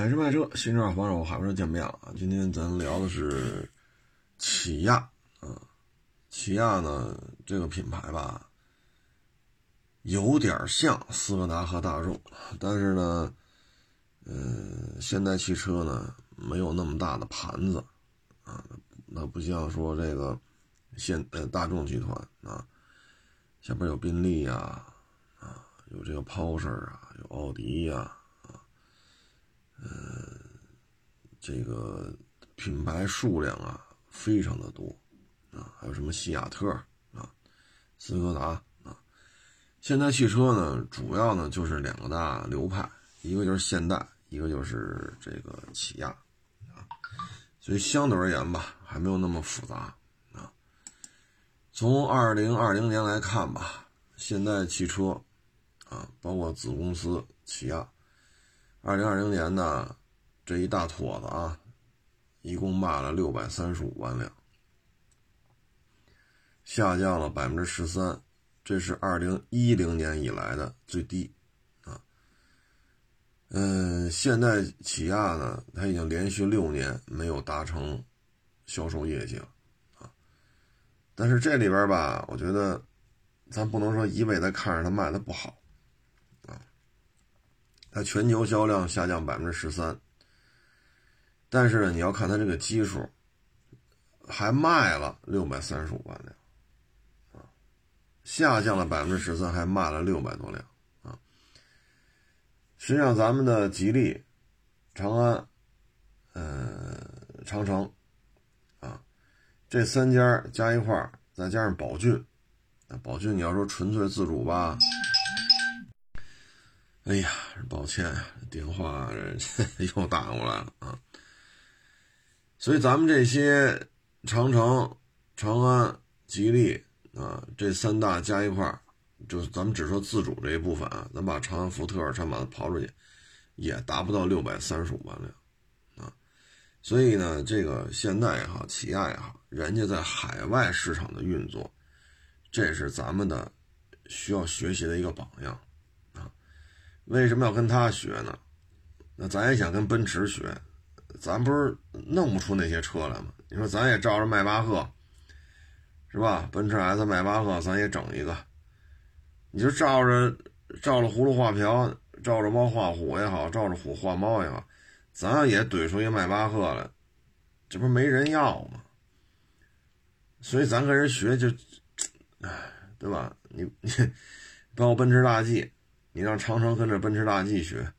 买车卖车，新车防守，海博车见面了啊！今天咱聊的是起亚啊，起亚呢这个品牌吧，有点像斯柯达和大众，但是呢，呃，现代汽车呢没有那么大的盘子啊，那不像说这个现呃大众集团啊，下边有宾利呀，啊，有这个 Porsche 啊，有奥迪呀。呃，这个品牌数量啊，非常的多啊，还有什么西雅特啊、斯柯达啊。现代汽车呢，主要呢就是两个大流派，一个就是现代，一个就是这个起亚啊。所以相对而言吧，还没有那么复杂啊。从二零二零年来看吧，现代汽车啊，包括子公司起亚。二零二零年呢，这一大坨子啊，一共卖了六百三十五万辆，下降了百分之十三，这是二零一零年以来的最低啊。嗯，现在起亚呢，它已经连续六年没有达成销售业绩了啊。但是这里边吧，我觉得咱不能说一味的看着它卖的不好。它全球销量下降百分之十三，但是呢，你要看它这个基数，还卖了六百三十五万辆，啊，下降了百分之十三，还卖了六百多辆，啊，实际上咱们的吉利、长安、呃长城，啊，这三家加一块再加上宝骏，宝骏你要说纯粹自主吧。哎呀，抱歉，电话又打过来了啊！所以咱们这些长城、长安、吉利啊，这三大加一块儿就是咱们只说自主这一部分啊，咱把长安、福特、长把它刨出去，也达不到六百三十五万辆啊。所以呢，这个现代也好，起亚也好，人家在海外市场的运作，这是咱们的需要学习的一个榜样。为什么要跟他学呢？那咱也想跟奔驰学，咱不是弄不出那些车来吗？你说咱也照着迈巴赫，是吧？奔驰 S、迈巴赫，咱也整一个。你就照着照着葫芦画瓢，照着猫画虎也好，照着虎画猫也好，咱也怼出一迈巴赫来，这不没人要吗？所以咱跟人学就，哎，对吧？你你包括奔驰大 G。你让长城跟着奔驰大 G 学，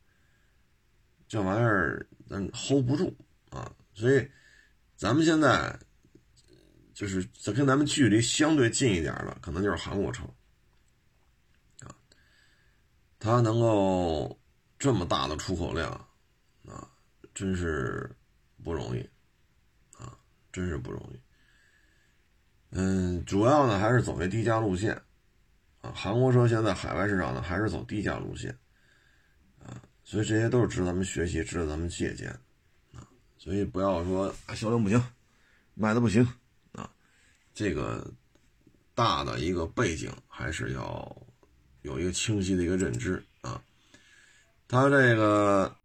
这玩意儿咱 hold 不住啊！所以，咱们现在就是在跟咱们距离相对近一点的，可能就是韩国车啊。它能够这么大的出口量啊，真是不容易啊，真是不容易。嗯，主要呢还是走这低价路线。啊，韩国车现在海外市场呢，还是走低价路线，啊，所以这些都是值得咱们学习，值得咱们借鉴，啊，所以不要说销量不行，卖的不行，啊，这个大的一个背景还是要有一个清晰的一个认知啊。它这个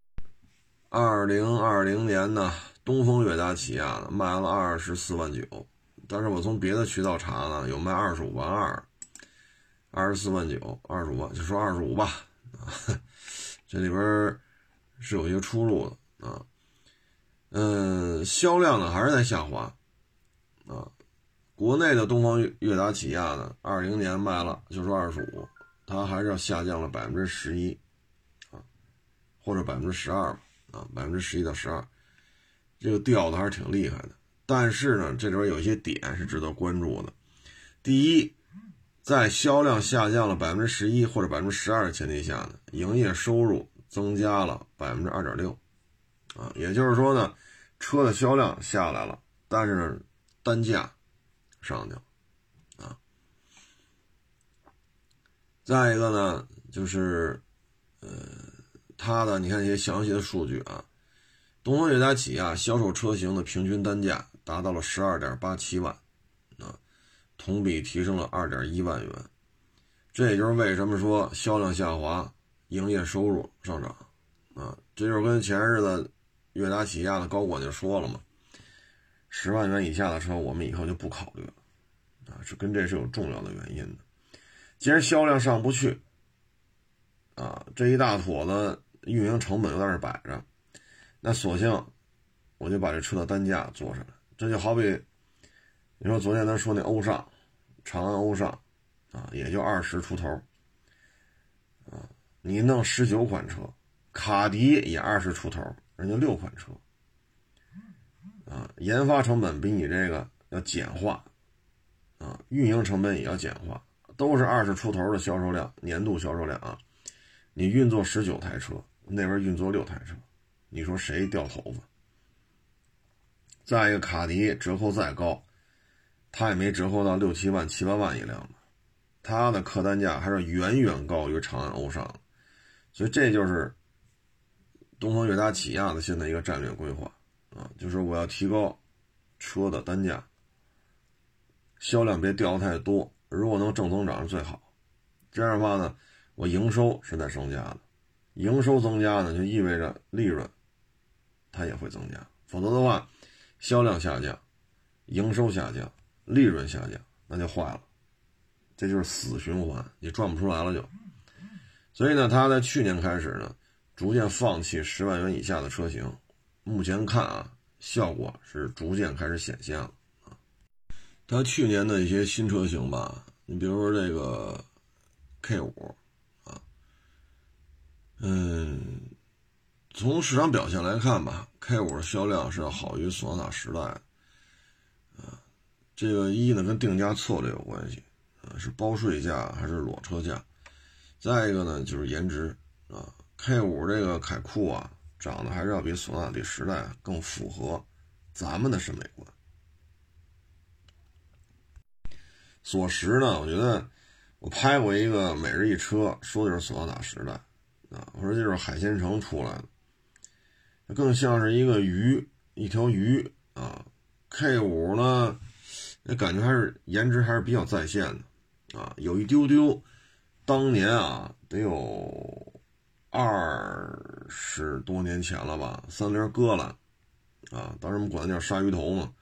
二零二零年呢，东风悦达起亚呢卖了二十四万九，但是我从别的渠道查呢，有卖二十五万二。二十四万九，二十五万就说二十五吧，啊，这里边是有一个出入的啊，嗯，销量呢还是在下滑，啊，国内的东方悦达起亚呢，二零年卖了就说二十五，它还是要下降了百分之十一，啊，或者百分之十二吧，啊，百分之十一到十二，这个掉的还是挺厉害的，但是呢，这里边有些点是值得关注的，第一。在销量下降了百分之十一或者百分之十二的前提下呢，营业收入增加了百分之二点六，啊，也就是说呢，车的销量下来了，但是，单价上去了，啊。再一个呢，就是，呃，它的你看一些详细的数据啊，东风悦达起亚销售车型的平均单价达到了十二点八七万。同比提升了二点一万元，这也就是为什么说销量下滑，营业收入上涨，啊，这就是跟前日子悦达起亚的高管就说了嘛，十万元以下的车我们以后就不考虑了，啊，是跟这是有重要的原因的。既然销量上不去，啊，这一大坨子运营成本又在那摆着，那索性我就把这车的单价做上来。这就好比你说昨天咱说那欧尚，长安欧尚，啊，也就二十出头，啊，你弄十九款车，卡迪也二十出头，人家六款车，啊，研发成本比你这个要简化，啊，运营成本也要简化。都是二十出头的销售量，年度销售量啊！你运作十九台车，那边运作六台车，你说谁掉头发？再一个，卡迪折扣再高，它也没折扣到六七万、七八万一辆吧？它的客单价还是远远高于长安欧尚，所以这就是东风悦达起亚的现在一个战略规划啊，就是我要提高车的单价，销量别掉太多。如果能正增长是最好，这样的话呢，我营收是在增加的，营收增加呢就意味着利润，它也会增加。否则的话，销量下降，营收下降，利润下降，那就坏了，这就是死循环，你转不出来了就。所以呢，他在去年开始呢，逐渐放弃十万元以下的车型，目前看啊，效果是逐渐开始显现了。他去年的一些新车型吧，你比如说这个 K 五啊，嗯，从市场表现来看吧，K 五的销量是要好于索纳塔时代的，这个一呢跟定价策略有关系，啊，是包税价还是裸车价？再一个呢就是颜值啊，K 五这个凯酷啊，长得还是要比索纳塔时代更符合咱们的审美观。索十呢？我觉得我拍过一个每日一车，说的是索纳塔时代啊。我说这是海鲜城出来的，更像是一个鱼，一条鱼啊。K 五呢，那感觉还是颜值还是比较在线的啊，有一丢丢。当年啊，得有二十多年前了吧，三菱戈兰啊，当时我们管它叫鲨鱼头嘛，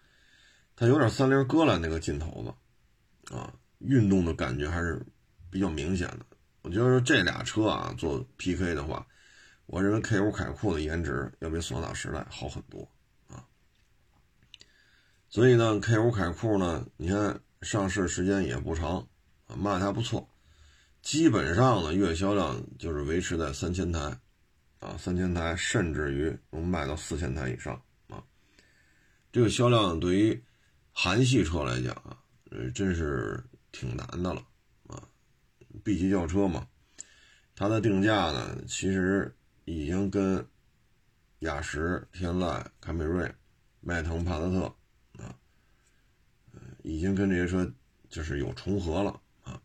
它有点三菱戈兰那个劲头子。啊，运动的感觉还是比较明显的。我觉得这俩车啊做 PK 的话，我认为 K5 凯酷的颜值要比索纳时代好很多。所以呢，K5 凯酷呢，你看上市时间也不长啊，卖的还不错，基本上呢月销量就是维持在三千台啊，三千台，甚至于能卖到四千台以上啊。这个销量对于韩系车来讲啊。呃，真是挺难的了啊！B 级轿车嘛，它的定价呢，其实已经跟雅石、天籁、凯美瑞、迈腾、帕萨特，已经跟这些车就是有重合了啊。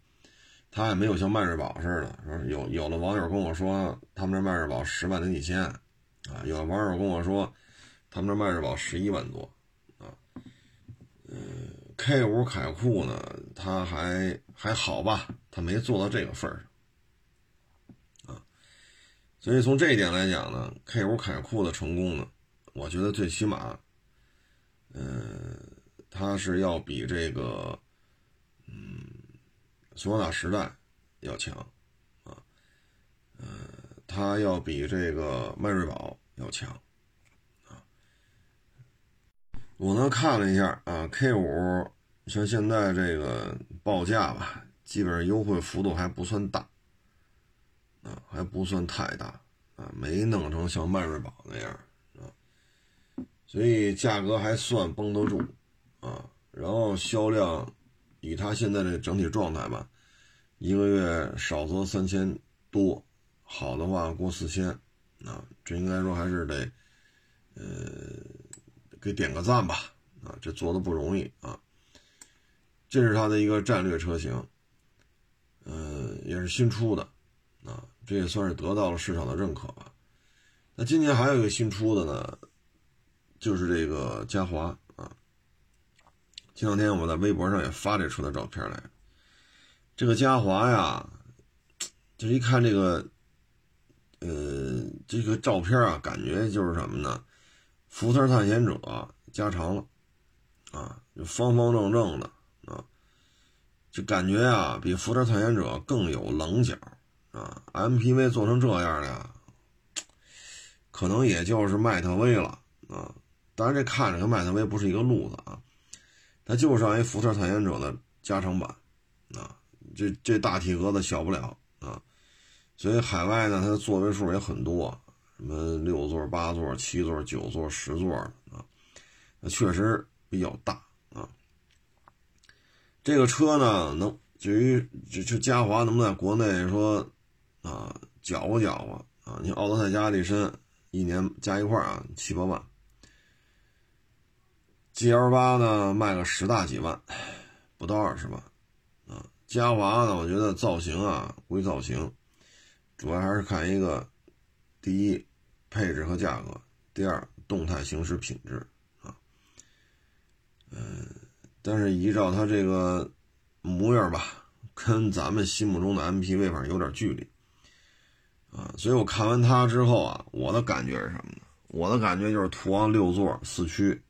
它也没有像迈锐宝似的，说有有的网友跟我说，他们这迈锐宝十万零几千啊，有的网友跟我说，他们这迈锐宝十一万多啊，嗯。K 五凯酷呢，它还还好吧，它没做到这个份儿上啊，所以从这一点来讲呢，K 五凯酷的成功呢，我觉得最起码，嗯，它是要比这个，嗯，索纳塔时代要强啊，嗯，它要比这个迈锐宝要强。啊我呢看了一下啊，K 五像现在这个报价吧，基本上优惠幅度还不算大，啊，还不算太大啊，没弄成像迈锐宝那样啊，所以价格还算绷得住啊。然后销量以它现在的整体状态吧，一个月少则三千多，好的话过四千啊，这应该说还是得，呃。给点个赞吧，啊，这做的不容易啊。这是它的一个战略车型，嗯，也是新出的，啊，这也算是得到了市场的认可吧。那今年还有一个新出的呢，就是这个嘉华。前两天我在微博上也发这车的照片来，这个嘉华呀，这一看这个呃，这个照片啊，感觉就是什么呢？福特探险者加长了，啊，方方正正的啊，就感觉啊，比福特探险者更有棱角啊。MPV 做成这样的，可能也就是迈特威了啊。当然，这看着跟迈特威不是一个路子啊，它就是一福特探险者的加长版啊。这这大体格子小不了啊，所以海外呢，它的座位数也很多。什么六座、八座、七座、九座、十座啊，那确实比较大啊。这个车呢，能至于就就嘉华能不能在国内说啊搅和搅和啊？你奥德赛加力绅一年加一块啊七八万，GL 八呢卖个十大几万，不到二十万啊。嘉华呢，我觉得造型啊归造型，主要还是看一个第一。配置和价格，第二，动态行驶品质啊，嗯，但是依照它这个模样吧，跟咱们心目中的 MPV 反正有点距离啊，所以我看完它之后啊，我的感觉是什么呢？我的感觉就是途昂六座四驱，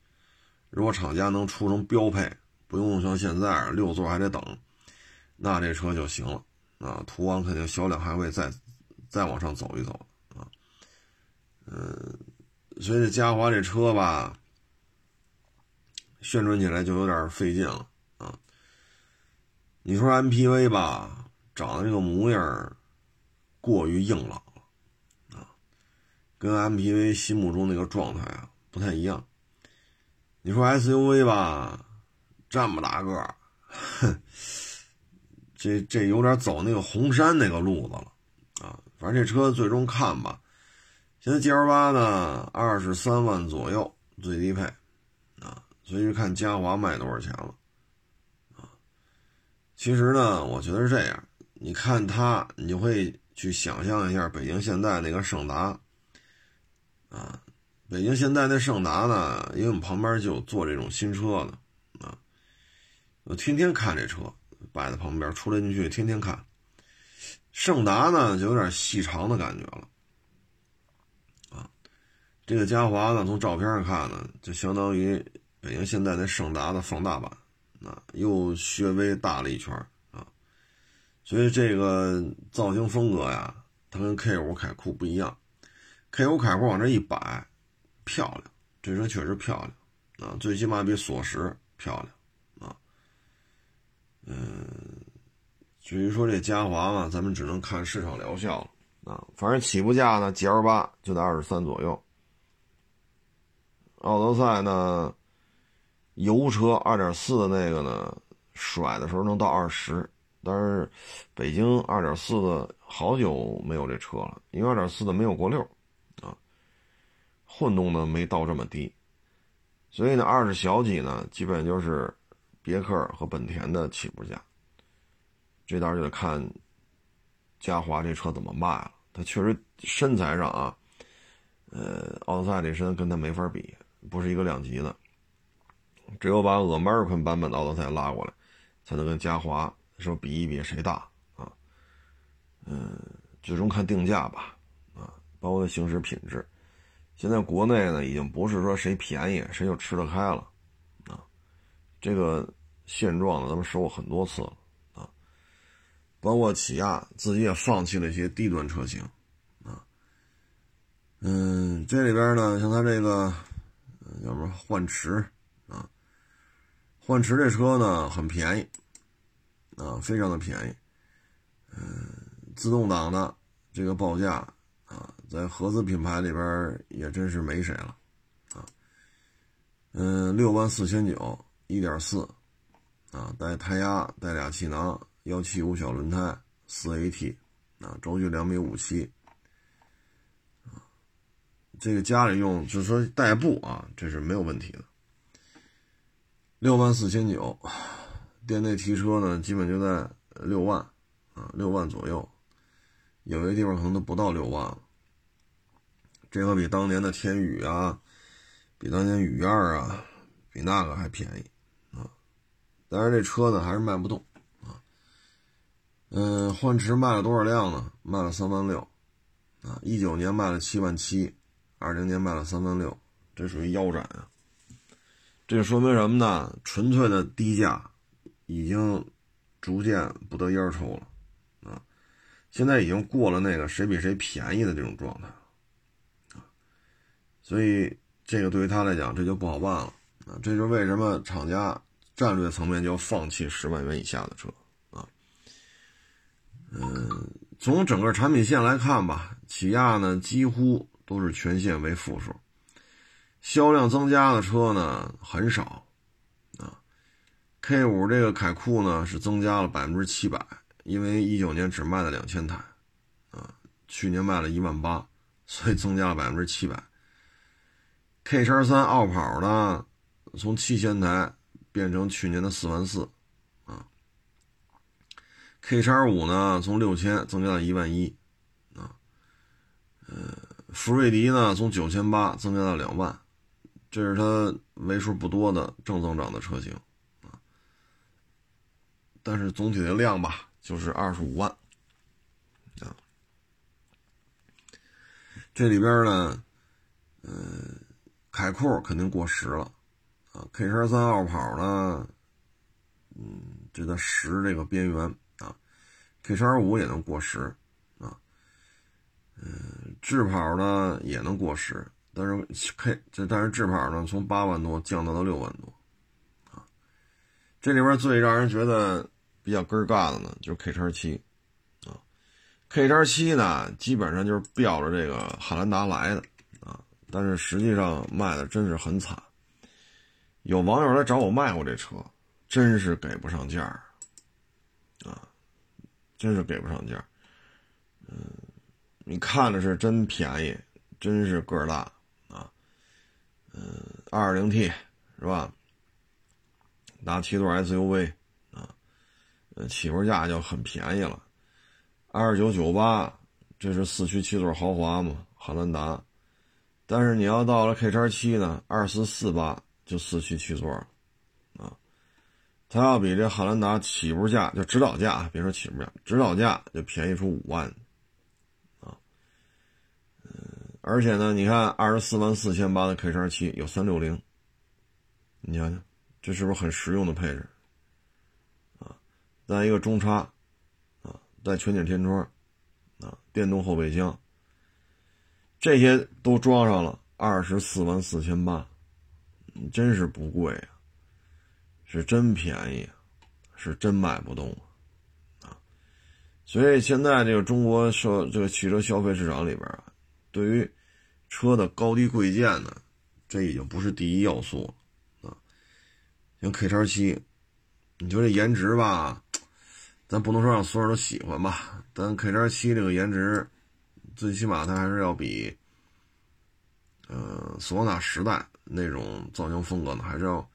如果厂家能出成标配，不用像现在六座还得等，那这车就行了啊，途昂肯定销量还会再再往上走一走啊。嗯，所以这嘉华这车吧，宣传起来就有点费劲了啊。你说 MPV 吧，长得这个模样过于硬朗了啊，跟 MPV 心目中那个状态啊不太一样。你说 SUV 吧，这么大个儿，这这有点走那个红山那个路子了啊。反正这车最终看吧。现在 G L 八呢，二十三万左右最低配，啊，所以就看嘉华卖多少钱了，啊，其实呢，我觉得是这样，你看它，你就会去想象一下北京现代那个胜达，啊，北京现代那胜达呢，因为我们旁边就有做这种新车的，啊，我天天看这车摆在旁边，出来进去天天看，胜达呢就有点细长的感觉了。啊这个嘉华呢，从照片上看呢，就相当于北京现代那胜达的放大版，啊，又略微大了一圈啊，所以这个造型风格呀，它跟 K 五凯酷不一样，K 五凯酷往这一摆，漂亮，这车确实漂亮啊，最起码比索十漂亮啊，嗯，至于说这嘉华嘛，咱们只能看市场疗效了啊，反正起步价呢，GL 八就在二十三左右。奥德赛呢，油车二点四的那个呢，甩的时候能到二十，但是北京二点四的好久没有这车了，因为二点四的没有过六，混动的没到这么低，所以呢，二十小几呢，基本就是别克和本田的起步价，这当然就得看嘉华这车怎么卖了，它确实身材上啊，呃，奥德赛这身跟它没法比。不是一个量级的，只有把 American 版本的奥德赛拉过来，才能跟嘉华说比一比谁大啊？嗯，最终看定价吧，啊，包括行驶品质。现在国内呢，已经不是说谁便宜谁就吃得开了，啊，这个现状呢，咱们说过很多次了，啊，包括起亚自己也放弃了一些低端车型，啊，嗯，这里边呢，像它这个。叫什么幻驰啊，幻驰这车呢很便宜啊，非常的便宜。嗯，自动挡的这个报价在合资品牌里边也真是没谁了啊。嗯，六万四千九，一点四啊，带胎压，带俩气囊，幺七五小轮胎，四 AT 啊，轴距两米五七。这个家里用就是说代步啊，这是没有问题的。六万四千九，店内提车呢，基本就在六万啊，六万左右，有些地方可能都不到六万了。这个比当年的天宇啊，比当年雨燕啊，比那个还便宜啊。但是这车呢，还是卖不动啊。嗯，幻驰卖了多少辆呢？卖了三万六啊，一九年卖了七万七，二零年卖了三万六，这属于腰斩啊。这说明什么呢？纯粹的低价已经逐渐不得烟抽了啊！现在已经过了那个谁比谁便宜的这种状态，所以这个对于他来讲这就不好办了啊！这就是为什么厂家战略层面就要放弃十万元以下的车啊。嗯，从整个产品线来看吧，起亚呢几乎都是全线为负数。销量增加的车呢很少，啊，K 五这个凯酷呢是增加了百分之七百，因为一九年只卖了两千台，啊，去年卖了一万八，所以增加了百分之七百。K 叉三傲跑呢从七千台变成去年的四万四，啊，K 叉五呢从六千增加到一万一，啊，呃，福瑞迪呢从九千八增加到两万。这是它为数不多的正增长的车型，啊，但是总体的量吧，就是二十五万，啊，这里边呢，嗯，凯酷肯定过时了，啊，K 十三傲跑呢，嗯，就在十这个边缘，啊，K 十二五也能过时，啊，嗯，智跑呢也能过时。但是 K 这但是智跑呢，从八万多降到了六万多，啊，这里边最让人觉得比较根儿尬的呢，就是 K 叉七，啊，K 叉七呢，基本上就是标着这个汉兰达来的，但是实际上卖的真是很惨，有网友来找我卖过这车，真是给不上价啊，真是给不上价嗯，你看着是真便宜，真是个儿大。嗯，二二零 T 是吧？拿七座 SUV 啊，起步价就很便宜了，二九九八，这是四驱七座豪华嘛，汉兰达。但是你要到了 K 叉七呢，二四四八就四驱七座啊，它要比这汉兰达起步价就指导价，别说起步价，指导价就便宜出五万。啊，嗯而且呢，你看二十四万四千八的 K 叉七有三六零，你想想，这是不是很实用的配置？啊，再一个中叉，啊，带全景天窗，啊，电动后备箱，这些都装上了，二十四万四千八，真是不贵啊，是真便宜，是真卖不动啊！啊所以现在这个中国消这个汽车消费市场里边啊。对于车的高低贵贱呢，这已经不是第一要素啊。像 K 叉七，你说这颜值吧，咱不能说让所有人都喜欢吧，但 K 叉七这个颜值，最起码它还是要比，呃，索纳时代那种造型风格呢，还是要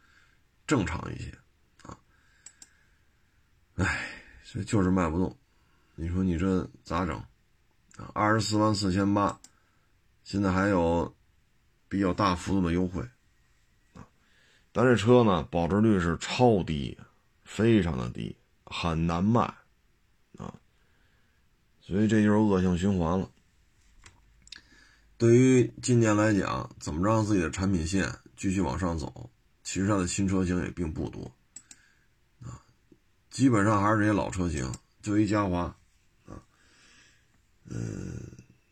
正常一些啊。哎，这就是卖不动，你说你这咋整啊？二十四万四千八。现在还有比较大幅度的优惠啊，但这车呢保值率是超低，非常的低，很难卖啊，所以这就是恶性循环了。对于今年来讲，怎么让自己的产品线继续往上走？其实它的新车型也并不多啊，基本上还是这些老车型，就一嘉华啊，嗯，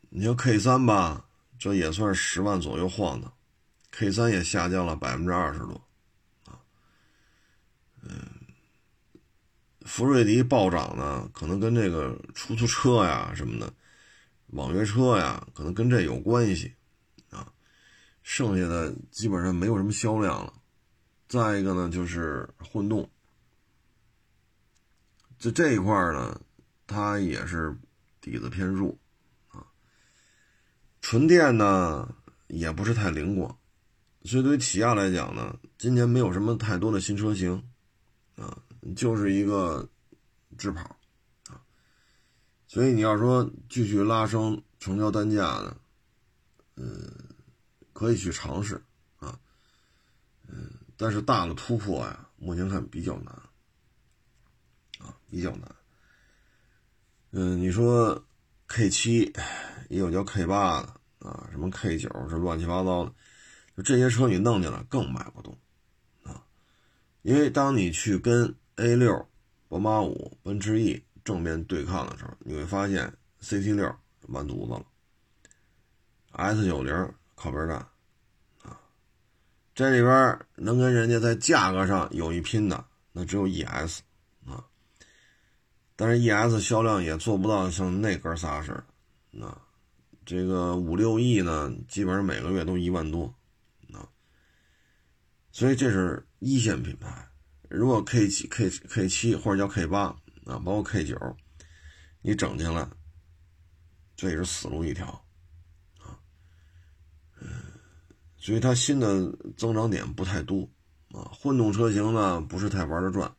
你说 K 三吧。这也算十万左右晃的，K 三也下降了百分之二十多，啊，嗯，福瑞迪暴涨呢，可能跟这个出租车呀什么的，网约车呀，可能跟这有关系，啊，剩下的基本上没有什么销量了。再一个呢，就是混动，就这一块呢，它也是底子偏弱啊。纯电呢也不是太灵光，所以对于起亚来讲呢，今年没有什么太多的新车型，啊，就是一个智跑，所以你要说继续拉升成交单价呢，嗯，可以去尝试，啊，嗯，但是大的突破呀，目前看比较难，啊，比较难，嗯，你说 K 七。也有叫 K 八的啊，什么 K 九，这乱七八糟的，就这些车你弄进来更买不动啊，因为当你去跟 A 六、宝马五、奔驰 E 正面对抗的时候，你会发现 CT 六完犊子了，S 九零靠边站啊，这里边能跟人家在价格上有一拼的，那只有 ES 啊。但是 ES 销量也做不到像那哥仨似的，那这个五六亿呢，基本上每个月都一万多，啊，所以这是一线品牌。如果 K 七、K K 七或者叫 K 八啊，包括 K 九，你整进来，这也是死路一条，啊，嗯，所以它新的增长点不太多，啊，混动车型呢不是太玩得转。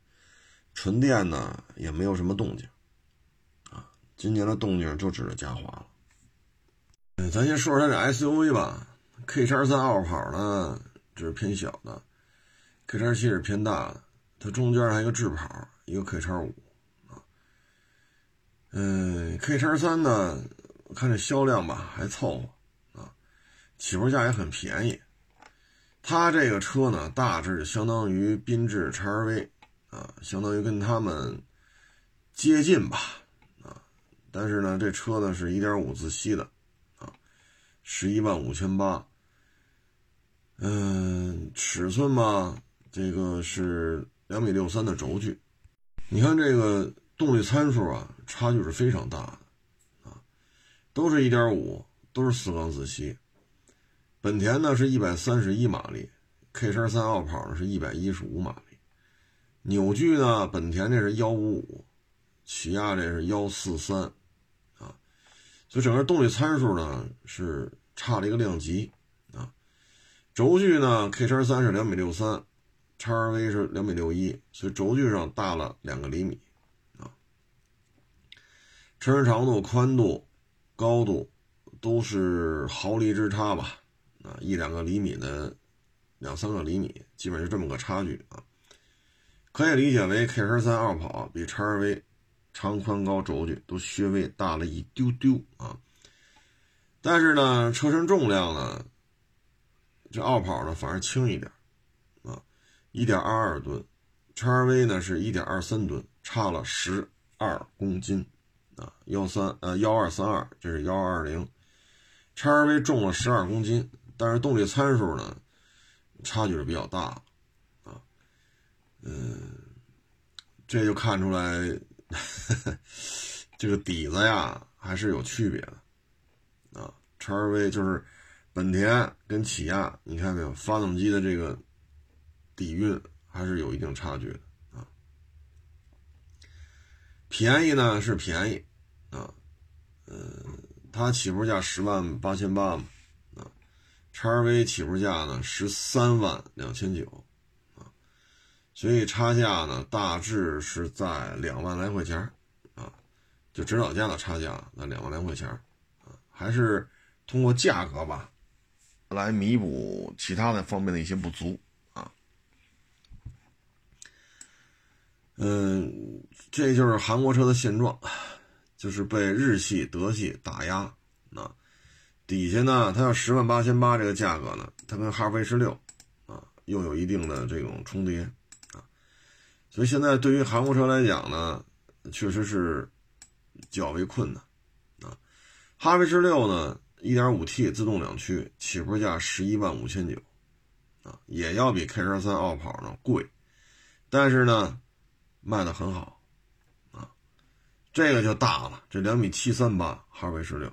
纯电呢也没有什么动静，啊，今年的动静就指着嘉华了。嗯咱先说说它这 SUV 吧，K 叉三傲跑呢这是偏小的，K 叉七是偏大的，它中间还有个智跑，一个 K 叉五，嗯，K 叉三呢，看这销量吧还凑合，啊，起步价也很便宜，它这个车呢大致相当于缤智 XRV。啊，相当于跟他们接近吧，啊，但是呢，这车呢是1.5自吸的，啊，十一万五千八，嗯，尺寸嘛，这个是两米六三的轴距，你看这个动力参数啊，差距是非常大的，啊，都是一点五，都是四缸自吸，本田呢是一百三十一马力，K 叉三傲跑呢是一百一十五马力。扭矩呢？本田这是幺五五，起亚这是幺四三，啊，所以整个动力参数呢是差了一个量级啊。轴距呢，K 叉三是两米六三，叉 R V 是两米六一，所以轴距上大了两个厘米。车身长度、宽度、高度都是毫厘之差吧？啊，一两个厘米的，两三个厘米，基本就这么个差距啊。可以理解为 K 十三傲跑比叉 R V 长宽高轴距都稍微大了一丢丢啊，但是呢，车身重量呢，这傲跑呢反而轻一点啊，一点二二吨，叉 R V 呢是一点二三吨，差了十二公斤啊，幺三呃幺二三二，这是幺二零，叉 R V 重了十二公斤，但是动力参数呢，差距是比较大啊。嗯，这就看出来，这个底子呀还是有区别的啊。叉 R V 就是本田跟起亚，你看没有，发动机的这个底蕴还是有一定差距的。便宜呢是便宜啊，嗯，它起步价十万八千八嘛，啊，叉 R V 起步价呢十三万两千九。啊所以差价呢，大致是在两万来块钱啊，就指导价的差价那两万来块钱啊，还是通过价格吧，来弥补其他的方面的一些不足啊。嗯，这就是韩国车的现状，就是被日系、德系打压啊。底下呢，它要十万八千八这个价格呢，它跟哈弗 H 六啊又有一定的这种重叠啊。所以现在对于韩国车来讲呢，确实是较为困难啊。哈弗 H 六呢，1.5T 自动两驱，起步价十一万五千九啊，也要比 K 十三傲跑呢贵，但是呢，卖的很好啊。这个就大了，这两米七三八哈弗 H 六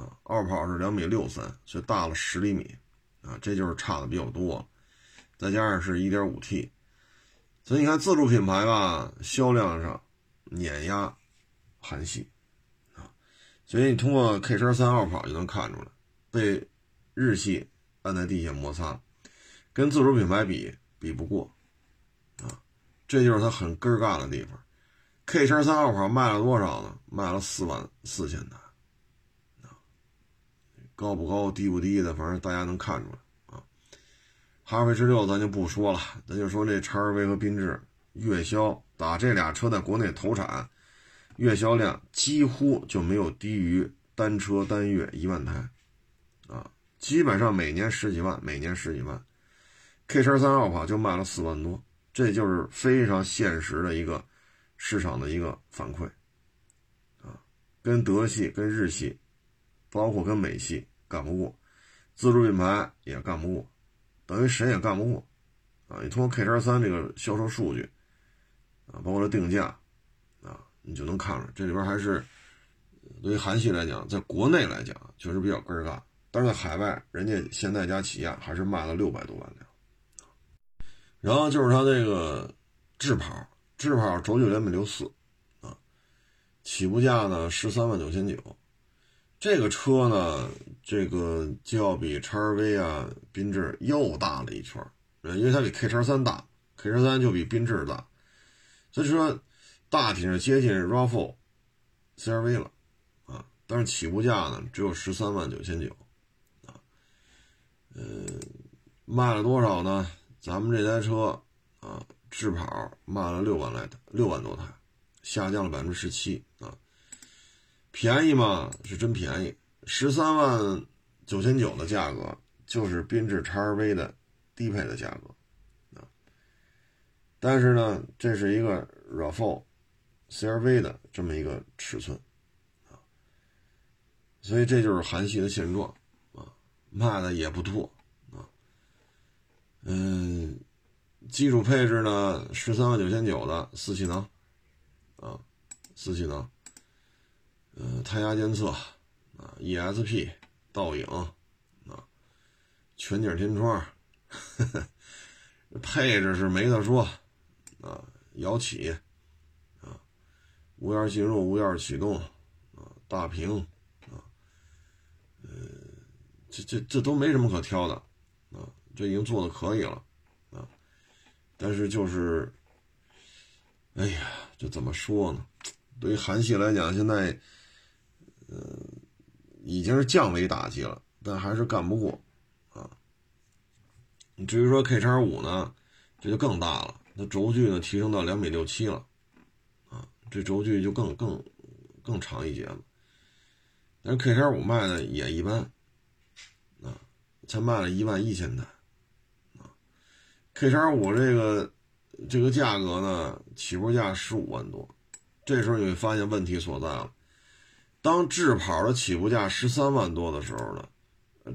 啊，二跑是两米六三，所以大了十厘米啊，这就是差的比较多，再加上是一点五 T。所以你看，自主品牌吧，销量上碾压韩系啊。所以你通过 K 十三二跑就能看出来，被日系按在地下摩擦，跟自主品牌比比不过。这就是它很根儿干的地方。K 十三傲跑卖了多少呢？卖了四万四千台啊。高不高，低不低的，反正大家能看出来啊。哈弗 H 六咱就不说了，咱就说这叉 R V 和缤智月销打这俩车在国内投产，月销量几乎就没有低于单车单月一万台，啊，基本上每年十几万，每年十几万。K 叉三 Alpha 就卖了四万多，这就是非常现实的一个市场的一个反馈，啊，跟德系、跟日系，包括跟美系干不过，自主品牌也干不过，等于谁也干不过，啊，你通过 K 叉三这个销售数据，啊，包括它定价，啊，你就能看出来，这里边还是。对于韩系来讲，在国内来讲确实比较根儿干，但是在海外，人家现代加起亚还是卖了六百多万辆。然后就是它这个智跑，智跑轴距两米六四，啊，起步价呢十三万九千九。这个车呢，这个就要比叉 V 啊、缤智又大了一圈因为它比 K 叉三大，K 叉三就比缤智大，所以说大体上接近 RAV4、CRV 了。啊但是起步价呢只有十三万九千九，啊，呃，卖了多少呢？咱们这台车啊，智跑卖了六万来台，六万多台，下降了百分之十七啊，便宜嘛？是真便宜，十三万九千九的价格就是缤智 XRV 的低配的价格啊，但是呢，这是一个 RAV4、CRV 的这么一个尺寸。所以这就是韩系的现状啊，卖的也不多。嗯，基础配置呢，十三万九千九的四气囊啊，四气囊，呃，胎压监测啊，ESP 倒影啊，全景天窗，配置是没得说啊，摇起啊，无钥匙进入，无钥匙启动啊，大屏。啊这这这都没什么可挑的，这已经做的可以了，啊，但是就是，哎呀，这怎么说呢？对于韩系来讲，现在，呃，已经是降维打击了，但还是干不过，啊。你至于说 K 叉五呢，这就更大了，它轴距呢提升到两米六七了，啊，这轴距就更更更长一截了，但是 K 叉五卖的也一般。啊才卖了一万一千台，，K 叉五这个这个价格呢，起步价十五万多，这时候你会发现问题所在了。当智跑的起步价十三万多的时候呢，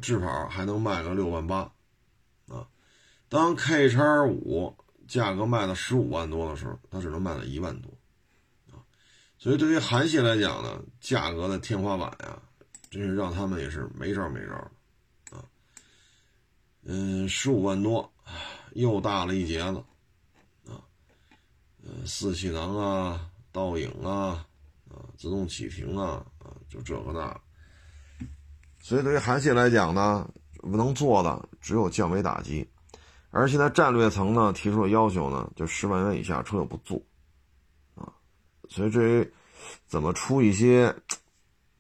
智跑还能卖个六万八，啊，当 K 叉五价格卖到十五万多的时候，它只能卖到一万多，啊，所以对于韩系来讲呢，价格的天花板呀，真是让他们也是没招没招的。嗯，十五万多，又大了一截子，啊，呃，四气囊啊，倒影啊，啊，自动启停啊，啊，就这个那，所以对于韩系来讲呢，能做的只有降维打击，而现在战略层呢提出的要求呢，就十万元以下车又不做，啊，所以至于怎么出一些，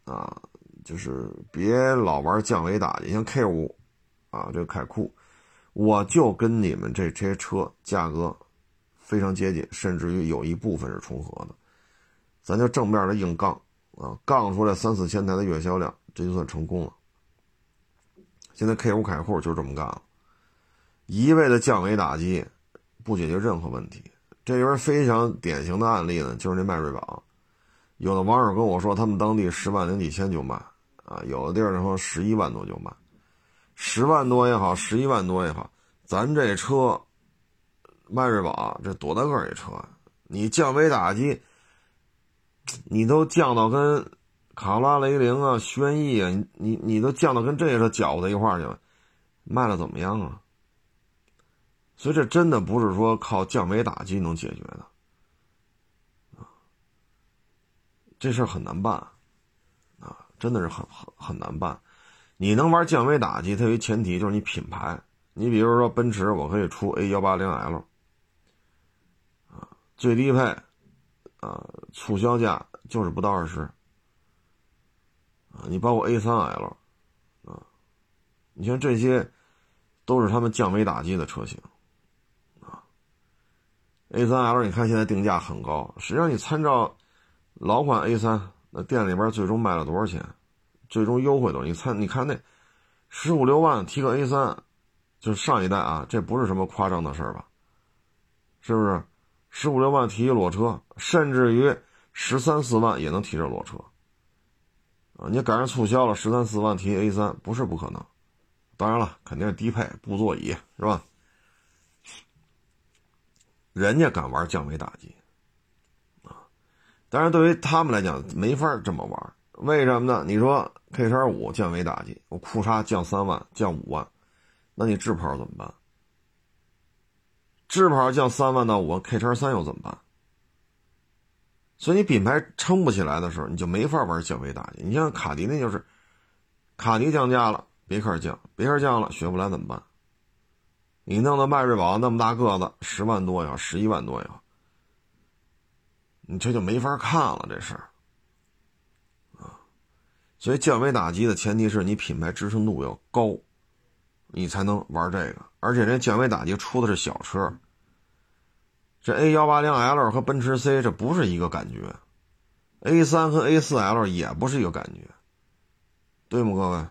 啊，就是别老玩降维打击，像 K 五。啊，这个凯酷，我就跟你们这这些车价格非常接近，甚至于有一部分是重合的，咱就正面的硬杠啊，杠出来三四千台的月销量，这就算成功了。现在 K 五凯酷就这么干了，一味的降维打击，不解决任何问题。这边非常典型的案例呢，就是那迈锐宝，有的网友跟我说，他们当地十万零几千就卖啊，有的地儿说十一万多就卖。十万多也好，十一万多也好，咱这车，迈锐宝这多大个儿一车啊？你降维打击，你都降到跟卡罗拉雷凌啊、轩逸啊，你你你都降到跟这些车搅在一块儿去了，卖的怎么样啊？所以这真的不是说靠降维打击能解决的，啊，这事儿很难办，啊，真的是很很很难办。你能玩降维打击，它有一前提就是你品牌。你比如说奔驰，我可以出 A 幺八零 L，啊，最低配，啊，促销价就是不到二十，啊，你包括 A 三 L，啊，你像这些，都是他们降维打击的车型，啊，A 三 L 你看现在定价很高，实际上你参照老款 A 三，那店里边最终卖了多少钱？最终优惠多少？你参你看那十五六万提个 A 三，就是上一代啊，这不是什么夸张的事儿吧？是不是？十五六万提一裸车，甚至于十三四万也能提这裸车啊！你赶上促销了，十三四万提 A 三不是不可能。当然了，肯定是低配，布座椅是吧？人家敢玩降维打击啊！但是对于他们来讲，没法这么玩。为什么呢？你说 K 叉五降维打击，我库叉降三万，降五万，那你智跑怎么办？智跑降三万到五，K 叉三又怎么办？所以你品牌撑不起来的时候，你就没法玩降维打击。你像卡迪那就是，卡迪降价了，别克降，别克降了，雪佛兰怎么办？你弄的迈锐宝那么大个子，十万多呀，十一万多呀，你这就没法看了这事儿。所以降维打击的前提是你品牌支撑度要高，你才能玩这个。而且这降维打击出的是小车，这 A 幺八零 L 和奔驰 C 这不是一个感觉，A 三和 A 四 L 也不是一个感觉，对吗，各位？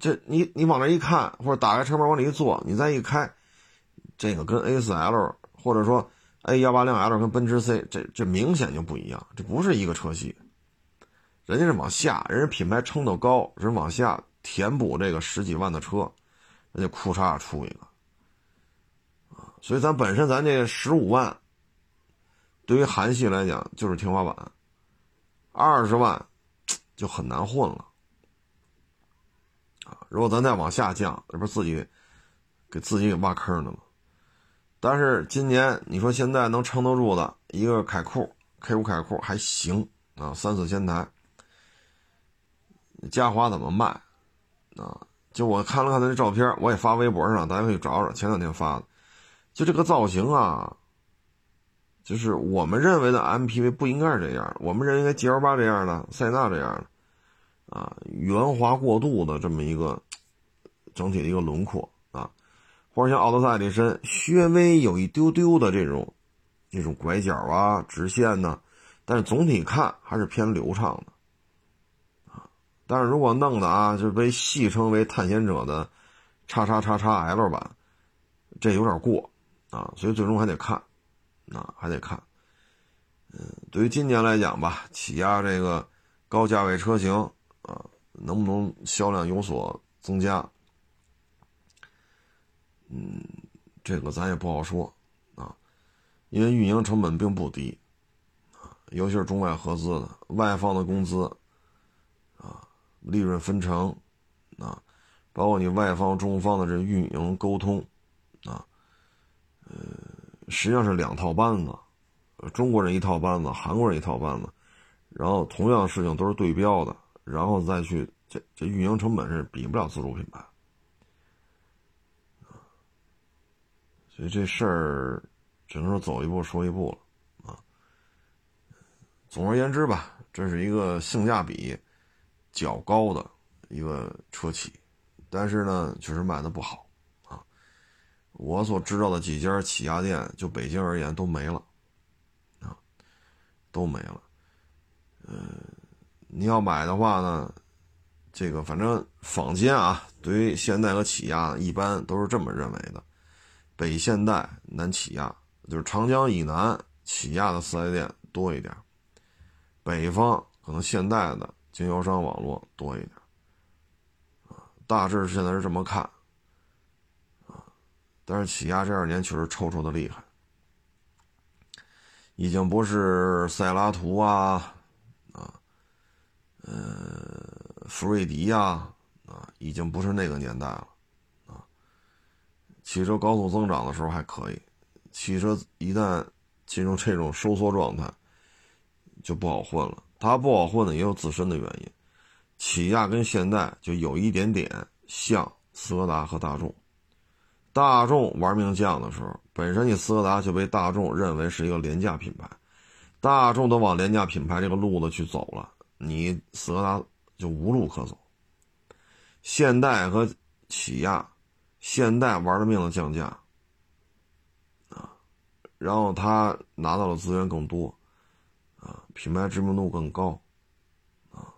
这你你往那一看，或者打开车门往里一坐，你再一开，这个跟 A 四 L 或者说 A 幺八零 L 跟奔驰 C 这这明显就不一样，这不是一个车系。人家是往下，人家品牌撑得高，人往下填补这个十几万的车，人家库叉出一个啊，所以咱本身咱这十五万，对于韩系来讲就是天花板，二十万就很难混了啊。如果咱再往下降，这不是自己给自己给挖坑了吗？但是今年你说现在能撑得住的一个凯酷 K 五凯酷还行啊，三四千台。嘉华怎么卖？啊，就我看了看他那照片，我也发微博上，大家可以找找。前两天发的，就这个造型啊，就是我们认为的 MPV 不应该是这样，我们认为应该 GL 八这样的，塞纳这样的，啊，圆滑过度的这么一个整体的一个轮廓啊，或者像奥德赛这身，略微有一丢丢的这种这种拐角啊、直线呢，但是总体看还是偏流畅的。但是如果弄的啊，就被戏称为探险者的叉叉叉叉 L 版，这有点过啊，所以最终还得看，啊，还得看。嗯，对于今年来讲吧，起亚这个高价位车型啊，能不能销量有所增加？嗯，这个咱也不好说啊，因为运营成本并不低啊，尤其是中外合资的外方的工资。利润分成，啊，包括你外方、中方的这运营沟通，啊，呃，实际上是两套班子，中国人一套班子，韩国人一套班子，然后同样的事情都是对标的，然后再去这这运营成本是比不了自主品牌，所以这事儿只能说走一步说一步了，啊，总而言之吧，这是一个性价比。较高的一个车企，但是呢，确实卖的不好啊。我所知道的几家起亚店，就北京而言都没了啊，都没了。呃，你要买的话呢，这个反正坊间啊，对于现代和起亚一般都是这么认为的：北现代、南起亚，就是长江以南起亚的四 S 店多一点，北方可能现代的。经销商网络多一点，啊，大致现在是这么看，啊，但是起亚这二年确实抽抽的厉害，已经不是塞拉图啊，啊，呃，福瑞迪呀，啊，已经不是那个年代了，啊，汽车高速增长的时候还可以，汽车一旦进入这种收缩状态，就不好混了。它不好混呢，也有自身的原因。起亚跟现代就有一点点像斯柯达和大众。大众玩命降的时候，本身你斯柯达就被大众认为是一个廉价品牌，大众都往廉价品牌这个路子去走了，你斯柯达就无路可走。现代和起亚，现代玩了命的降价，啊，然后他拿到的资源更多。品牌知名度更高，啊，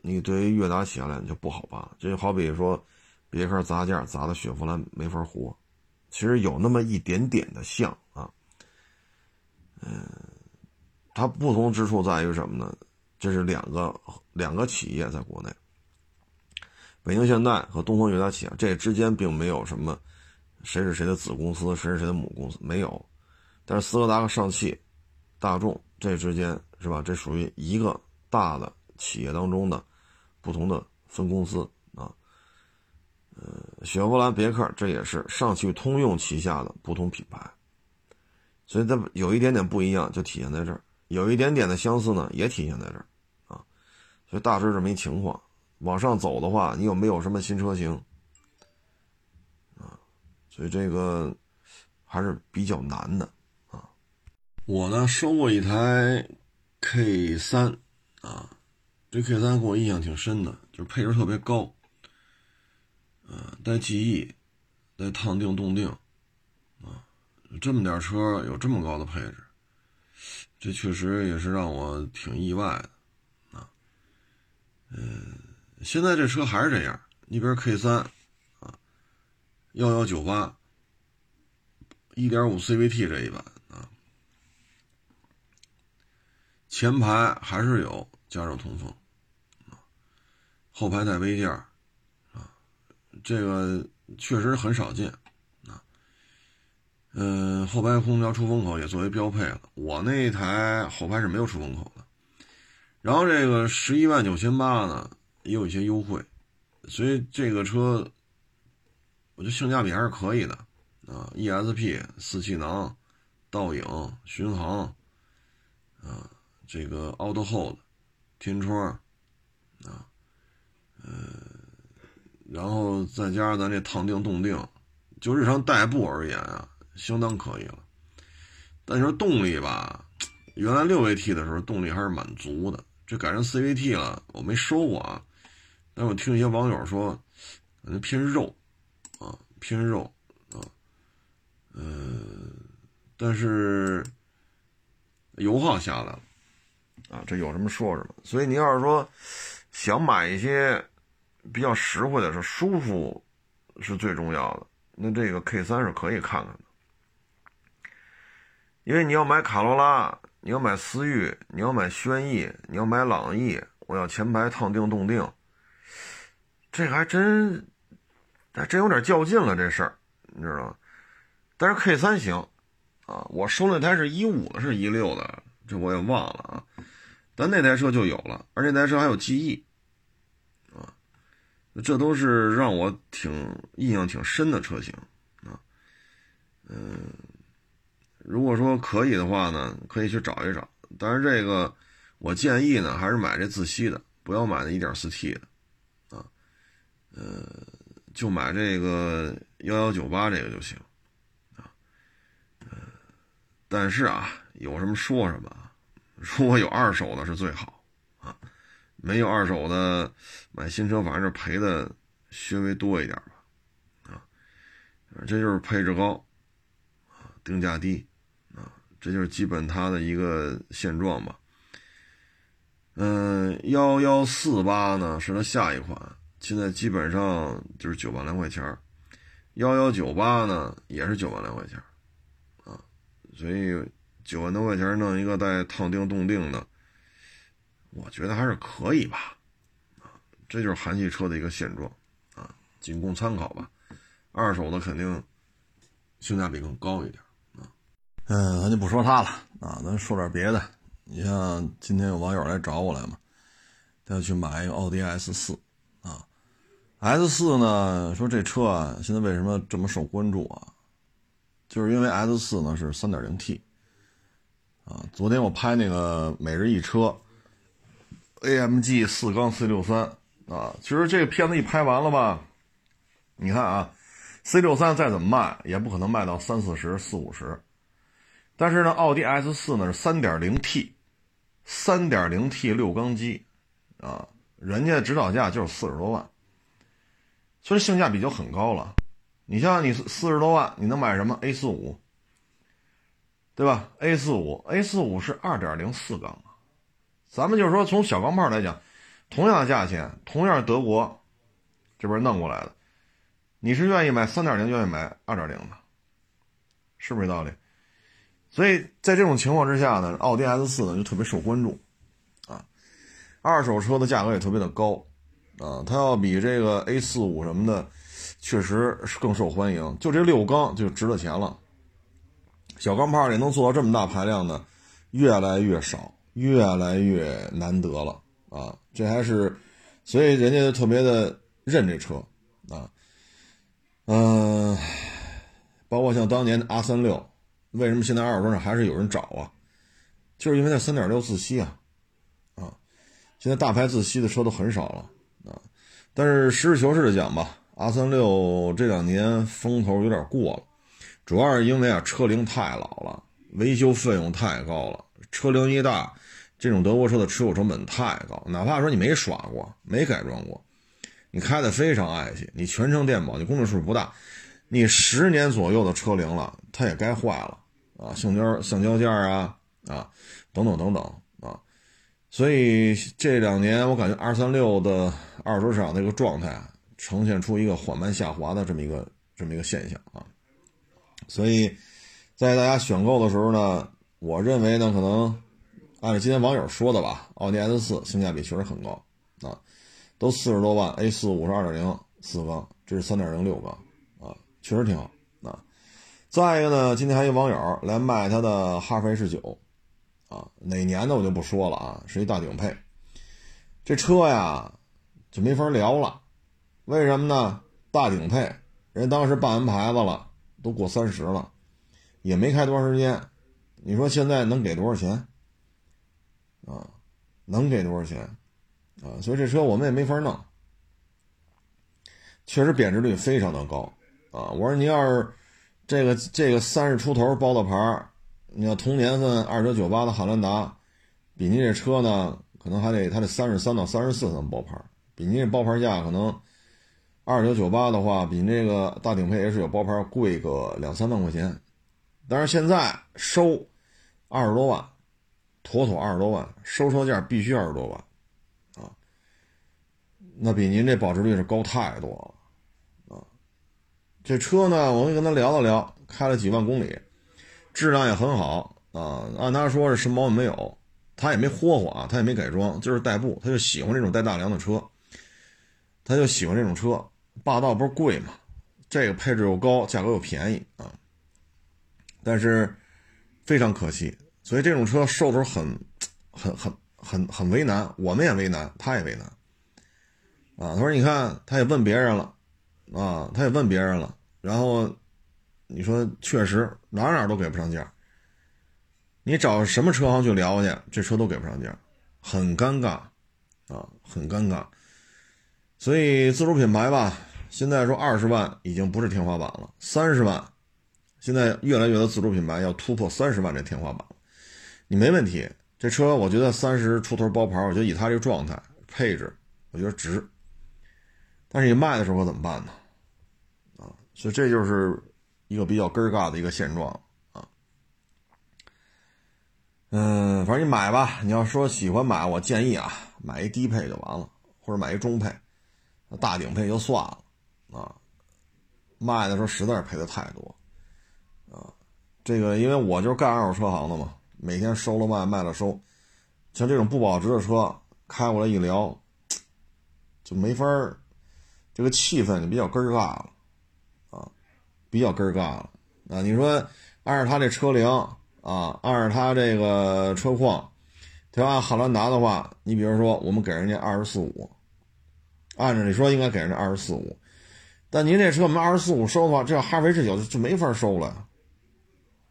你对于悦达起亚来就不好办。这就好比说，别克砸价砸的雪佛兰没法活，其实有那么一点点的像啊。嗯，它不同之处在于什么呢？这是两个两个企业在国内，北京现代和东风悦达起亚这之间并没有什么谁是谁的子公司，谁是谁的母公司，没有。但是斯柯达和上汽、大众这之间是吧？这属于一个大的企业当中的不同的分公司啊。呃，雪佛兰、别克这也是上汽通用旗下的不同品牌，所以它有一点点不一样，就体现在这儿。有一点点的相似呢，也体现在这儿，啊，所以大致这么一情况。往上走的话，你有没有什么新车型？啊，所以这个还是比较难的。我呢收过一台 K 三，啊，这 K 三给我印象挺深的，就是配置特别高，啊，带记忆，带烫定动定，啊，这么点车有这么高的配置。这确实也是让我挺意外的，啊，嗯，现在这车还是这样。你比如 K 三，啊，幺幺九八，一点五 CVT 这一版啊，前排还是有加热通风，啊，后排带杯垫，啊，这个确实很少见。啊嗯，后排空调出风口也作为标配了。我那台后排是没有出风口的。然后这个十一万九千八呢，也有一些优惠，所以这个车，我觉得性价比还是可以的啊。ESP 四气囊、倒影、巡航，啊，这个 Auto Hold 天窗，啊，呃，然后再加上咱这烫定动定，就日常代步而言啊。相当可以了，但是动力吧，原来六 AT 的时候动力还是蛮足的，这改成 CVT 了，我没收过啊，但我听一些网友说，感觉偏肉，啊，偏肉，啊，呃，但是油耗下来了，啊，这有什么说什么，所以您要是说想买一些比较实惠的，是舒服是最重要的，那这个 K 三是可以看看的。因为你要买卡罗拉，你要买思域，你要买轩逸，你要买朗逸，我要前排烫定动定，这还真还真有点较劲了这事儿，你知道吗？但是 K 三行啊，我收那台是一五的，是一六的，这我也忘了啊。但那台车就有了，而那台车还有记忆啊，这都是让我挺印象挺深的车型啊，嗯。如果说可以的话呢，可以去找一找。但是这个，我建议呢，还是买这自吸的，不要买那 1.4T 的，啊，呃，就买这个幺幺九八这个就行，啊，呃，但是啊，有什么说什么，如果有二手的是最好，啊，没有二手的，买新车反正是赔的稍微多一点吧，啊，这就是配置高，啊，定价低啊。这就是基本它的一个现状吧。嗯，幺幺四八呢是它下一款，现在基本上就是九万来块钱幺幺九八呢也是九万来块钱啊，所以九万多块钱弄一个带烫钉动定的，我觉得还是可以吧。啊，这就是韩系车的一个现状啊，仅供参考吧。二手的肯定性价比更高一点。啊嗯，咱就不说它了啊，咱说点别的。你像今天有网友来找我来嘛，他要去买一个奥迪 S 四啊。S 四呢，说这车啊，现在为什么这么受关注啊？就是因为 S 四呢是 3.0T 啊。昨天我拍那个每日一车 AMG 四缸 C 六三啊，其实这个片子一拍完了吧，你看啊，C 六三再怎么卖，也不可能卖到三四十、四五十。但是呢，奥迪 S 四呢是三点零 T，三点零 T 六缸机，啊，人家指导价就是四十多万，所以性价比就很高了。你像你四十多万，你能买什么 A 四五，对吧？A 四五，A 四五是二点零四缸啊。咱们就是说从小钢炮来讲，同样的价钱，同样德国这边弄过来的，你是愿意买三点零，愿意买二点零的，是不是这道理？所以在这种情况之下呢，奥迪 S 四呢就特别受关注，啊，二手车的价格也特别的高，啊，它要比这个 A 四五什么的，确实是更受欢迎。就这六缸就值了钱了，小钢炮里能做到这么大排量的，越来越少，越来越难得了啊！这还是，所以人家就特别的认这车啊，嗯，包括像当年的 R 三六。为什么现在二手车上还是有人找啊？就是因为那三点六自吸啊，啊，现在大牌自吸的车都很少了啊。但是实事求是的讲吧，R 三六这两年风头有点过了，主要是因为啊车龄太老了，维修费用太高了，车龄一大，这种德国车的持有成本太高。哪怕说你没耍过，没改装过，你开的非常爱惜，你全程电保，你公里数不大。你十年左右的车龄了，它也该坏了啊，橡胶橡胶件啊啊，等等等等啊，所以这两年我感觉二三六的二手市场这个状态啊，呈现出一个缓慢下滑的这么一个这么一个现象啊，所以在大家选购的时候呢，我认为呢，可能按照今天网友说的吧，奥迪 S 四性价比确实很高啊，都四十多万，A 四五十二点零四缸，这是三点零六缸啊。确实挺好啊！再一个呢，今天还有网友来卖他的哈弗 H 九，啊，哪年的我就不说了啊，是一大顶配。这车呀就没法聊了，为什么呢？大顶配，人当时办完牌子了，都过三十了，也没开多长时间。你说现在能给多少钱？啊，能给多少钱？啊，所以这车我们也没法弄，确实贬值率非常的高。啊，我说你要是这个这个三十出头包的牌你要同年份二九九八的汉兰达，比您这车呢，可能还得它得三十三到三十四才能包牌比您这包牌价可能二九九八的话，比那个大顶配 H 有包牌贵个两三万块钱。但是现在收二十多万，妥妥二十多万，收车价必须二十多万，啊，那比您这保值率是高太多了啊。这车呢，我跟他聊了聊，开了几万公里，质量也很好啊。按他说是什么毛病没有，他也没霍霍啊，他也没改装，就是代步，他就喜欢这种带大梁的车，他就喜欢这种车。霸道不是贵嘛，这个配置又高，价格又便宜啊。但是非常可惜，所以这种车售的时候很、很、很、很、很为难，我们也为难，他也为难啊。他说：“你看，他也问别人了啊，他也问别人了。”然后，你说确实哪哪都给不上价。你找什么车行去聊去，这车都给不上价，很尴尬啊，很尴尬。所以自主品牌吧，现在说二十万已经不是天花板了，三十万，现在越来越多自主品牌要突破三十万这天花板了。你没问题，这车我觉得三十出头包牌，我觉得以它这个状态配置，我觉得值。但是你卖的时候怎么办呢？啊所以这就是一个比较根儿尬的一个现状啊。嗯，反正你买吧，你要说喜欢买，我建议啊，买一低配就完了，或者买一中配，大顶配就算了啊。卖的时候实在是赔的太多啊。这个因为我就是干二手车行的嘛，每天收了卖，卖了收，像这种不保值的车开过来一聊，就没法儿，这个气氛就比较根儿尬了。啊比较根儿尬了啊！你说按照他这车龄啊，按照他这个车况，他要按汉兰达的话，你比如说我们给人家二十四五，按照你说应该给人家二十四五，但您这车我们二十四五收的话，这要哈弗 H 九就没法收了，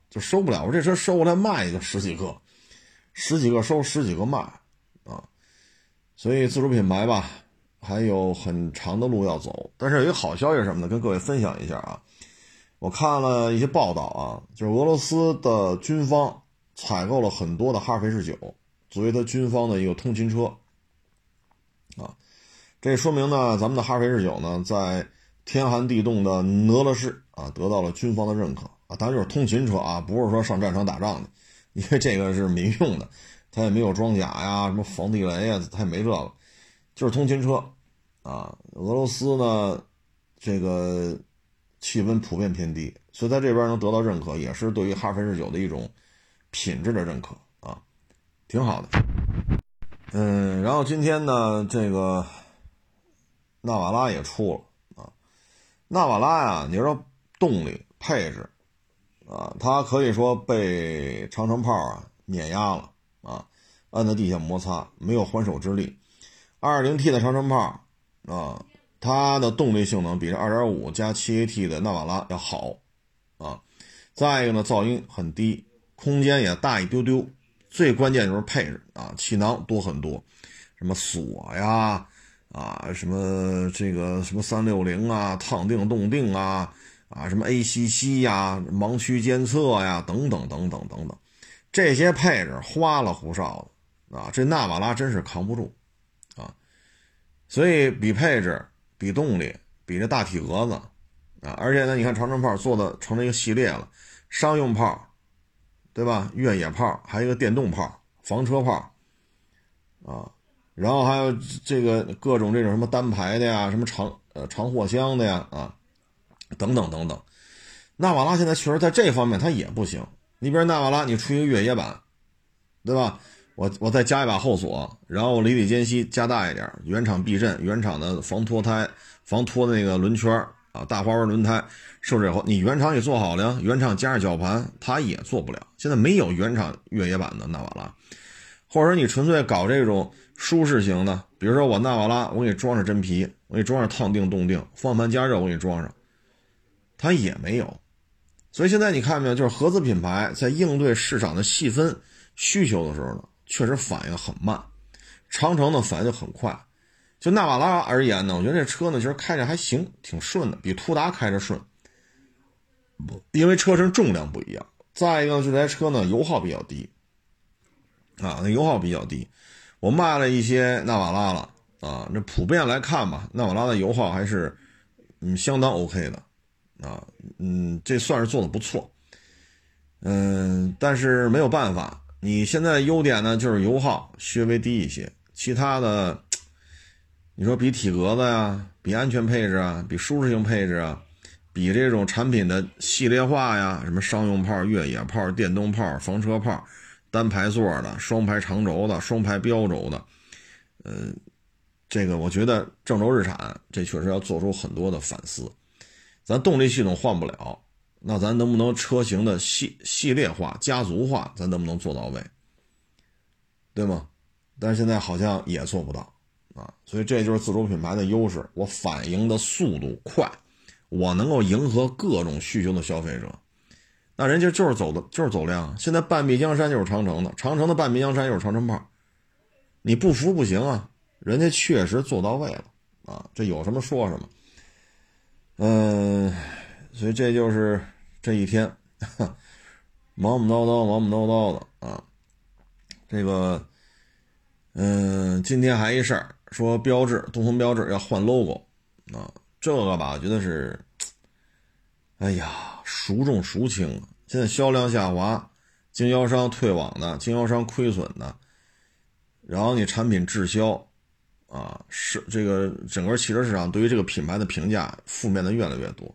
就收不了。我这车收过来卖也就十几个，十几个收十几个卖啊，所以自主品牌吧，还有很长的路要走。但是有一个好消息什么呢，跟各位分享一下啊。我看了一些报道啊，就是俄罗斯的军方采购了很多的哈弗 H 九，作为他军方的一个通勤车。啊，这说明呢，咱们的哈弗 H 九呢，在天寒地冻的俄罗斯啊，得到了军方的认可啊。当然就是通勤车啊，不是说上战场打仗的，因为这个是民用的，它也没有装甲呀，什么防地雷呀，它也没这个，就是通勤车，啊，俄罗斯呢，这个气温普遍偏低，所以在这边能得到认可，也是对于哈弗 H 九的一种品质的认可啊，挺好的。嗯，然后今天呢，这个纳瓦拉也出了，纳瓦拉呀，你说动力配置啊，它可以说被长城炮啊碾压了啊，按在地下摩擦，没有还手之力。2.0T 的长城炮啊，它的动力性能比这2.5加 7AT 的纳瓦拉要好啊。再一个呢，噪音很低，空间也大一丢丢。最关键就是配置啊，气囊多很多，什么锁呀，啊，什么这个什么三六零啊，烫定动定啊，啊，什么 ACC 呀，盲区监测呀，等等等等等等，这些配置花里胡哨的啊，这纳瓦拉真是扛不住啊，所以比配置、比动力、比这大体格子啊，而且呢，你看长城炮做的成了一个系列了，商用炮。对吧？越野炮，还有一个电动炮、房车炮，啊，然后还有这个各种这种什么单排的呀，什么长呃长货箱的呀，啊，等等等等。纳瓦拉现在确实在这方面它也不行。你比如纳瓦拉，你出一个越野版，对吧？我我再加一把后锁，然后离地间隙加大一点，原厂避震、原厂的防脱胎、防脱的那个轮圈啊，大花纹轮胎。受之以后，你原厂也做好了呀，原厂加上绞盘，它也做不了。现在没有原厂越野版的纳瓦拉，或者说你纯粹搞这种舒适型的，比如说我纳瓦拉，我给你装上真皮，我给你装上烫定冻定，方向盘加热我给你装上，它也没有。所以现在你看没有，就是合资品牌在应对市场的细分需求的时候呢，确实反应很慢。长城呢反应很快。就纳瓦拉而言呢，我觉得这车呢其实开着还行，挺顺的，比途达开着顺。因为车身重量不一样，再一个这台车呢油耗比较低，啊，那油耗比较低。我卖了一些纳瓦拉了啊，那普遍来看吧，纳瓦拉的油耗还是嗯相当 OK 的，啊，嗯，这算是做的不错，嗯，但是没有办法，你现在优点呢就是油耗稍微低一些，其他的，你说比体格子呀，比安全配置啊，比舒适性配置啊。比这种产品的系列化呀，什么商用炮、越野炮、电动炮、房车炮，单排座的、双排长轴的、双排标轴的，呃，这个我觉得郑州日产这确实要做出很多的反思。咱动力系统换不了，那咱能不能车型的系系列化、家族化，咱能不能做到位？对吗？但是现在好像也做不到啊，所以这就是自主品牌的优势，我反应的速度快。我能够迎合各种需求的消费者，那人家就是走的，就是走量。现在半壁江山就是长城的，长城的半壁江山就是长城炮，你不服不行啊！人家确实做到位了啊，这有什么说什么。嗯，所以这就是这一天，忙忙叨叨，忙忙叨叨的啊。这个，嗯，今天还一事儿，说标志，东风标志要换 logo 啊。这个吧，我觉得是，哎呀，孰重孰轻啊！现在销量下滑，经销商退网的，经销商亏损的，然后你产品滞销，啊，是这个整个汽车市场对于这个品牌的评价负面的越来越多，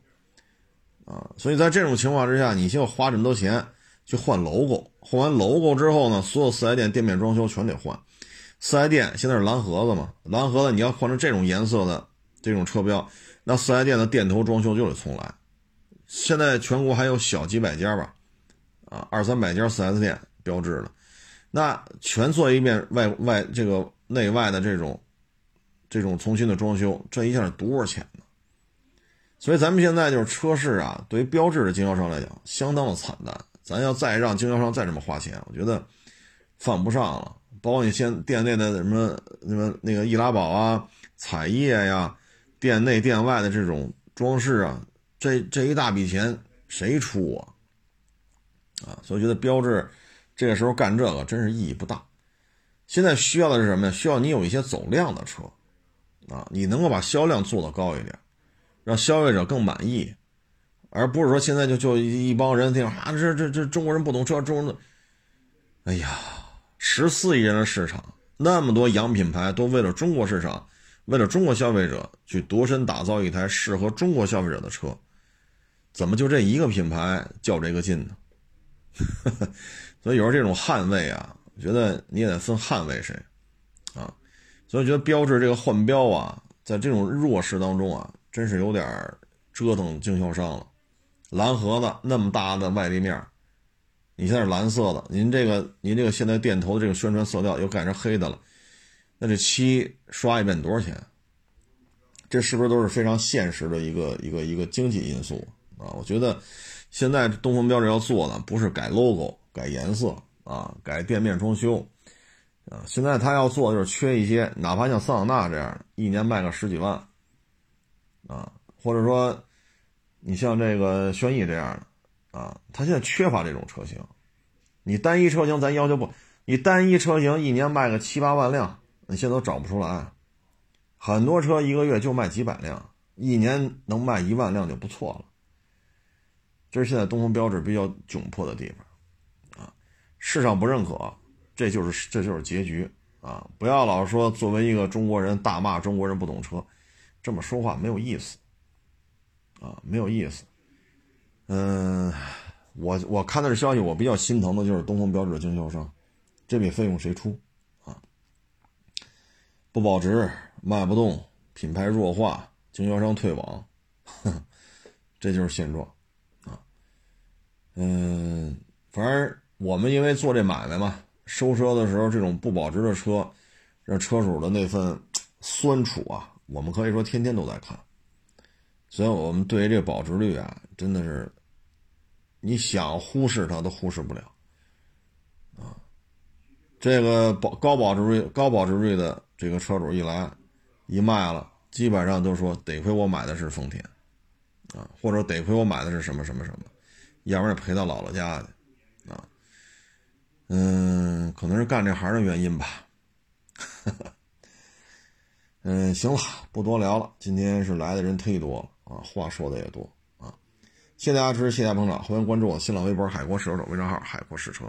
啊，所以在这种情况之下，你就花这么多钱去换 logo，换完 logo 之后呢，所有四 S 店店面装修全得换，四 S 店现在是蓝盒子嘛，蓝盒子你要换成这种颜色的这种车标。那四 S 店的店头装修就得重来。现在全国还有小几百家吧，啊，二三百家四 S 店标志的，那全做一遍外外这个内外的这种这种重新的装修，这一下是多少钱呢？所以咱们现在就是车市啊，对于标志的经销商来讲，相当的惨淡。咱要再让经销商再这么花钱，我觉得犯不上了。包括你现店内的什么什么那个易拉宝啊、彩页呀。店内店外的这种装饰啊，这这一大笔钱谁出啊？啊，所以觉得标志这个时候干这个真是意义不大。现在需要的是什么呀？需要你有一些走量的车啊，你能够把销量做得高一点，让消费者更满意，而不是说现在就就一帮人听啊，这这这中国人不懂车，中国人，哎呀，十四亿人的市场，那么多洋品牌都为了中国市场。为了中国消费者去度身打造一台适合中国消费者的车，怎么就这一个品牌较这个劲呢？所以有时候这种捍卫啊，我觉得你也得分捍卫谁啊。所以觉得标致这个换标啊，在这种弱势当中啊，真是有点折腾经销商了。蓝盒子那么大的外立面，你现在是蓝色的，您这个您这个现在店头的这个宣传色调又改成黑的了。那这漆刷一遍多少钱？这是不是都是非常现实的一个一个一个经济因素啊？我觉得现在东风标致要做的不是改 logo、改颜色啊、改店面装修啊，现在他要做的就是缺一些，哪怕像桑塔纳这样，一年卖个十几万啊，或者说你像这个轩逸这样的啊，他现在缺乏这种车型。你单一车型咱要求不，你单一车型一年卖个七八万辆。你现在都找不出来，很多车一个月就卖几百辆，一年能卖一万辆就不错了。这是现在东风标致比较窘迫的地方，啊，市场不认可，这就是这就是结局啊！不要老说作为一个中国人大骂中国人不懂车，这么说话没有意思，啊，没有意思。嗯，我我看的这消息，我比较心疼的就是东风标致的经销商，这笔费用谁出？啊不保值，卖不动，品牌弱化，经销商退网，这就是现状。嗯，反正我们因为做这买卖嘛，收车的时候这种不保值的车，让车主的那份酸楚啊，我们可以说天天都在看。所以我们对于这个保值率啊，真的是你想忽视它都忽视不了啊。这个保高保值率、高保值率的。这个车主一来，一卖了，基本上都说得亏我买的是丰田，啊，或者得亏我买的是什么什么什么，要不然陪到姥姥家去，啊，嗯，可能是干这行的原因吧。嗯，行了，不多聊了，今天是来的人忒多了啊，话说的也多啊。谢谢大家支持，谢谢大家捧场，欢迎关注我新浪微博“海阔试车手”微账号“海阔试车”。